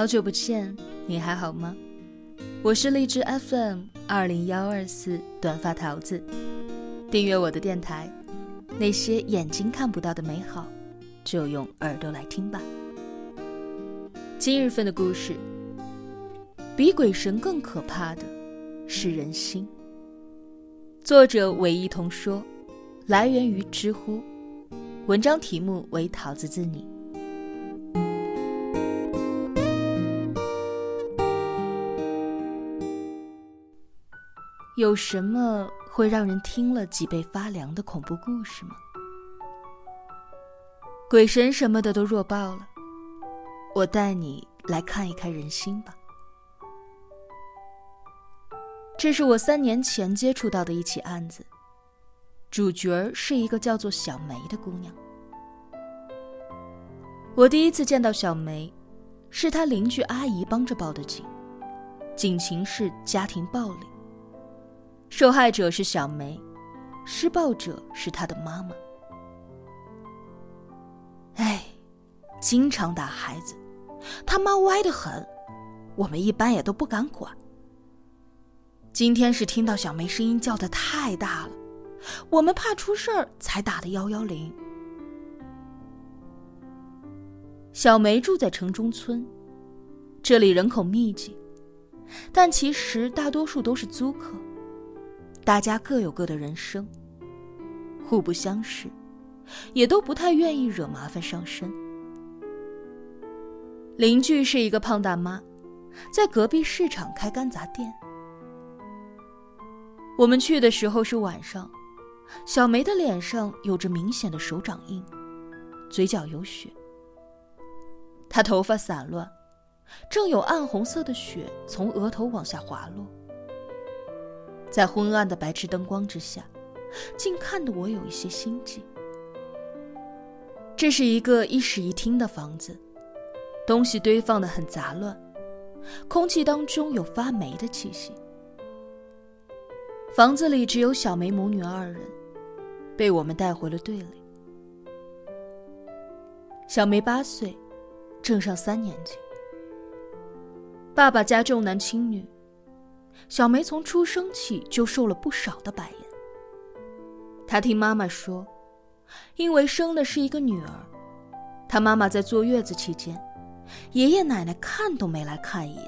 好久不见，你还好吗？我是荔枝 FM 二零幺二四短发桃子，订阅我的电台，那些眼睛看不到的美好，就用耳朵来听吧。今日份的故事，比鬼神更可怕的是人心。作者韦一彤说，来源于知乎，文章题目为《桃子自你》。有什么会让人听了脊背发凉的恐怖故事吗？鬼神什么的都弱爆了，我带你来看一看人心吧。这是我三年前接触到的一起案子，主角是一个叫做小梅的姑娘。我第一次见到小梅，是她邻居阿姨帮着报的警，警情是家庭暴力。受害者是小梅，施暴者是她的妈妈。哎，经常打孩子，他妈歪得很，我们一般也都不敢管。今天是听到小梅声音叫的太大了，我们怕出事儿才打的幺幺零。小梅住在城中村，这里人口密集，但其实大多数都是租客。大家各有各的人生，互不相识，也都不太愿意惹麻烦上身。邻居是一个胖大妈，在隔壁市场开干杂店。我们去的时候是晚上，小梅的脸上有着明显的手掌印，嘴角有血。她头发散乱，正有暗红色的血从额头往下滑落。在昏暗的白炽灯光之下，竟看得我有一些心悸。这是一个一室一厅的房子，东西堆放的很杂乱，空气当中有发霉的气息。房子里只有小梅母女二人，被我们带回了队里。小梅八岁，正上三年级。爸爸家重男轻女。小梅从出生起就受了不少的白眼。她听妈妈说，因为生的是一个女儿，她妈妈在坐月子期间，爷爷奶奶看都没来看一眼。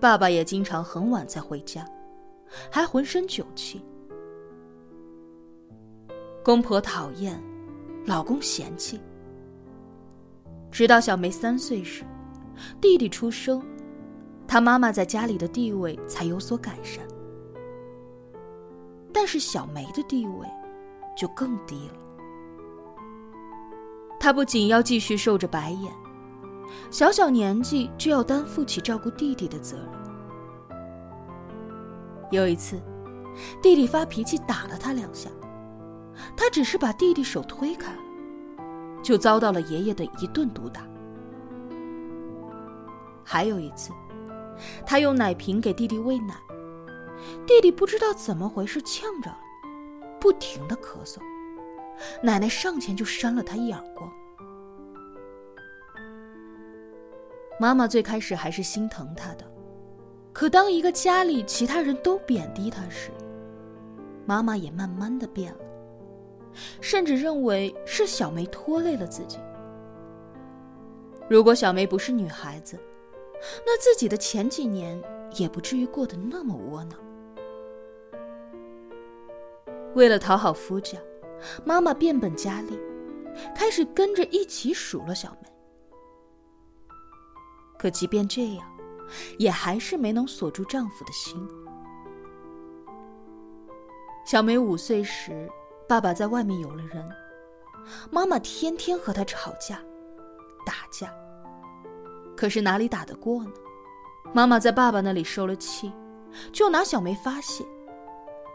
爸爸也经常很晚才回家，还浑身酒气。公婆讨厌，老公嫌弃。直到小梅三岁时，弟弟出生。他妈妈在家里的地位才有所改善，但是小梅的地位就更低了。她不仅要继续受着白眼，小小年纪就要担负起照顾弟弟的责任。有一次，弟弟发脾气打了他两下，他只是把弟弟手推开了，就遭到了爷爷的一顿毒打。还有一次。他用奶瓶给弟弟喂奶，弟弟不知道怎么回事呛着了，不停的咳嗽。奶奶上前就扇了他一耳光。妈妈最开始还是心疼他的，可当一个家里其他人都贬低他时，妈妈也慢慢的变了，甚至认为是小梅拖累了自己。如果小梅不是女孩子。那自己的前几年也不至于过得那么窝囊。为了讨好夫家，妈妈变本加厉，开始跟着一起数落小梅。可即便这样，也还是没能锁住丈夫的心。小梅五岁时，爸爸在外面有了人，妈妈天天和他吵架、打架。可是哪里打得过呢？妈妈在爸爸那里受了气，就拿小梅发泄，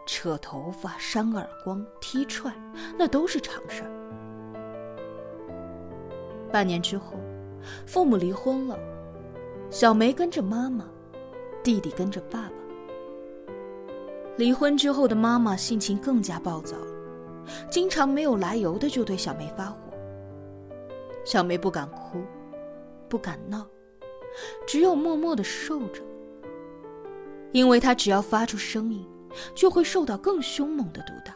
扯头发、扇耳光、踢踹，那都是常事儿。半年之后，父母离婚了，小梅跟着妈妈，弟弟跟着爸爸。离婚之后的妈妈性情更加暴躁，经常没有来由的就对小梅发火。小梅不敢哭。不敢闹，只有默默的受着，因为他只要发出声音，就会受到更凶猛的毒打。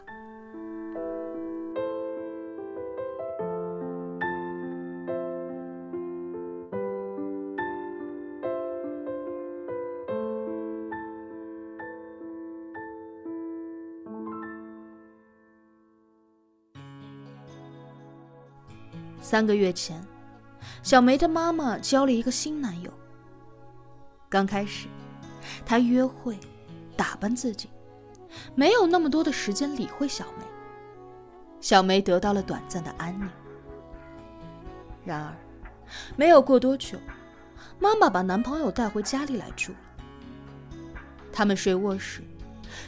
三个月前，小梅的妈妈交了一个新男友。刚开始，她约会、打扮自己，没有那么多的时间理会小梅。小梅得到了短暂的安宁。然而，没有过多久，妈妈把男朋友带回家里来住了。他们睡卧室，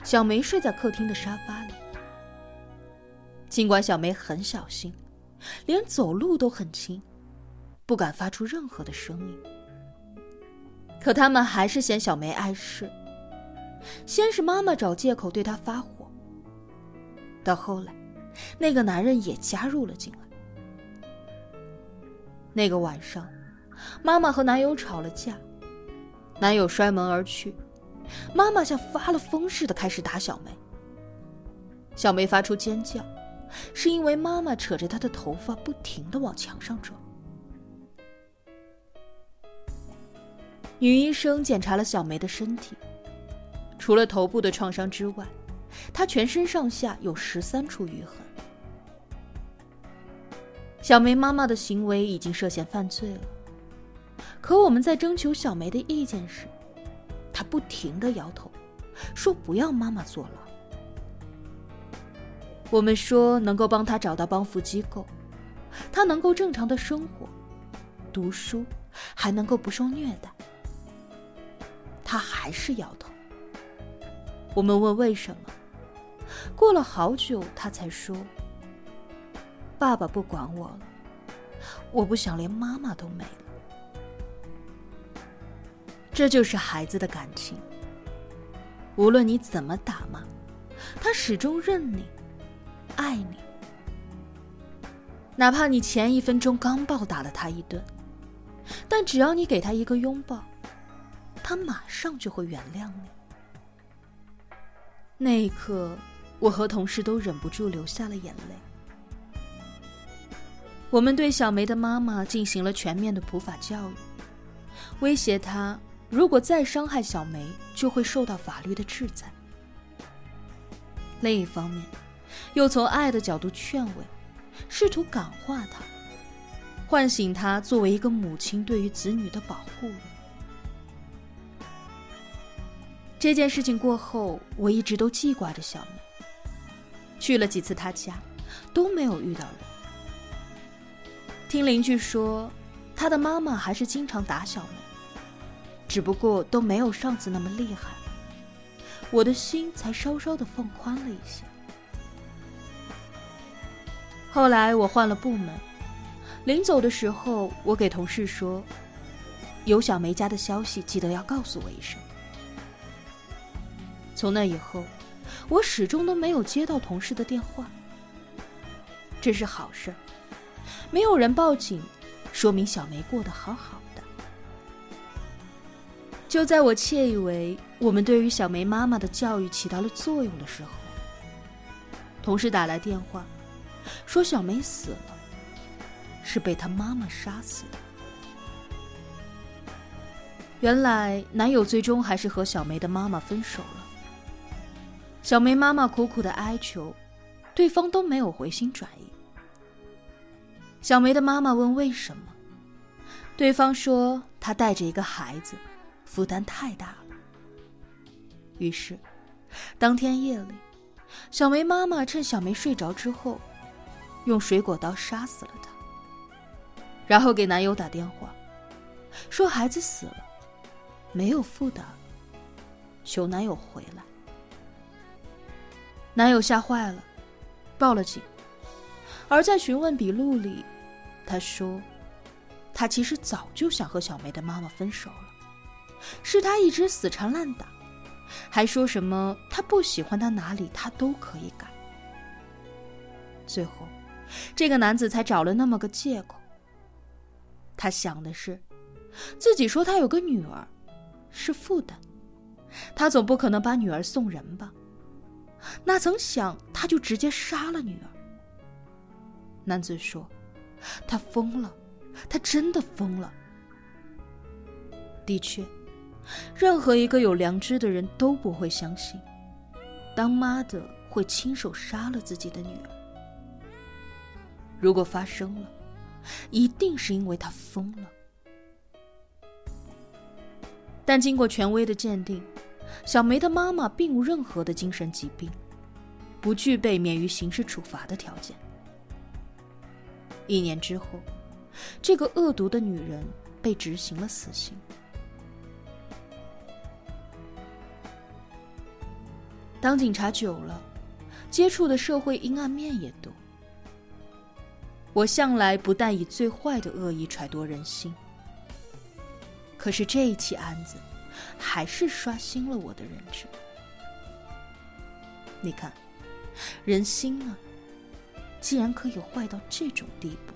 小梅睡在客厅的沙发里。尽管小梅很小心。连走路都很轻，不敢发出任何的声音。可他们还是嫌小梅碍事。先是妈妈找借口对她发火，到后来，那个男人也加入了进来。那个晚上，妈妈和男友吵了架，男友摔门而去，妈妈像发了疯似的开始打小梅。小梅发出尖叫。是因为妈妈扯着她的头发，不停的往墙上撞。女医生检查了小梅的身体，除了头部的创伤之外，她全身上下有十三处淤痕。小梅妈妈的行为已经涉嫌犯罪了，可我们在征求小梅的意见时，她不停的摇头，说不要妈妈坐牢。我们说能够帮他找到帮扶机构，他能够正常的生活、读书，还能够不受虐待。他还是摇头。我们问为什么，过了好久，他才说：“爸爸不管我了，我不想连妈妈都没了。”这就是孩子的感情。无论你怎么打骂，他始终认你。爱你，哪怕你前一分钟刚暴打了他一顿，但只要你给他一个拥抱，他马上就会原谅你。那一刻，我和同事都忍不住流下了眼泪。我们对小梅的妈妈进行了全面的普法教育，威胁她，如果再伤害小梅，就会受到法律的制裁。另一方面，又从爱的角度劝慰，试图感化她，唤醒她作为一个母亲对于子女的保护。这件事情过后，我一直都记挂着小梅。去了几次她家，都没有遇到人。听邻居说，她的妈妈还是经常打小梅，只不过都没有上次那么厉害。我的心才稍稍的放宽了一些。后来我换了部门，临走的时候，我给同事说：“有小梅家的消息，记得要告诉我一声。”从那以后，我始终都没有接到同事的电话。这是好事，没有人报警，说明小梅过得好好的。就在我窃以为我们对于小梅妈妈的教育起到了作用的时候，同事打来电话。说小梅死了，是被她妈妈杀死的。原来男友最终还是和小梅的妈妈分手了。小梅妈妈苦苦的哀求，对方都没有回心转意。小梅的妈妈问为什么，对方说她带着一个孩子，负担太大了。于是，当天夜里，小梅妈妈趁小梅睡着之后。用水果刀杀死了他，然后给男友打电话，说孩子死了，没有负担，求男友回来。男友吓坏了，报了警。而在询问笔录里，他说，他其实早就想和小梅的妈妈分手了，是他一直死缠烂打，还说什么他不喜欢他哪里他都可以改。最后。这个男子才找了那么个借口。他想的是，自己说他有个女儿，是负担，他总不可能把女儿送人吧？哪曾想他就直接杀了女儿。男子说：“他疯了，他真的疯了。”的确，任何一个有良知的人都不会相信，当妈的会亲手杀了自己的女儿。如果发生了，一定是因为他疯了。但经过权威的鉴定，小梅的妈妈并无任何的精神疾病，不具备免于刑事处罚的条件。一年之后，这个恶毒的女人被执行了死刑。当警察久了，接触的社会阴暗面也多。我向来不但以最坏的恶意揣度人心，可是这一起案子，还是刷新了我的认知。你看，人心啊，竟然可以坏到这种地步。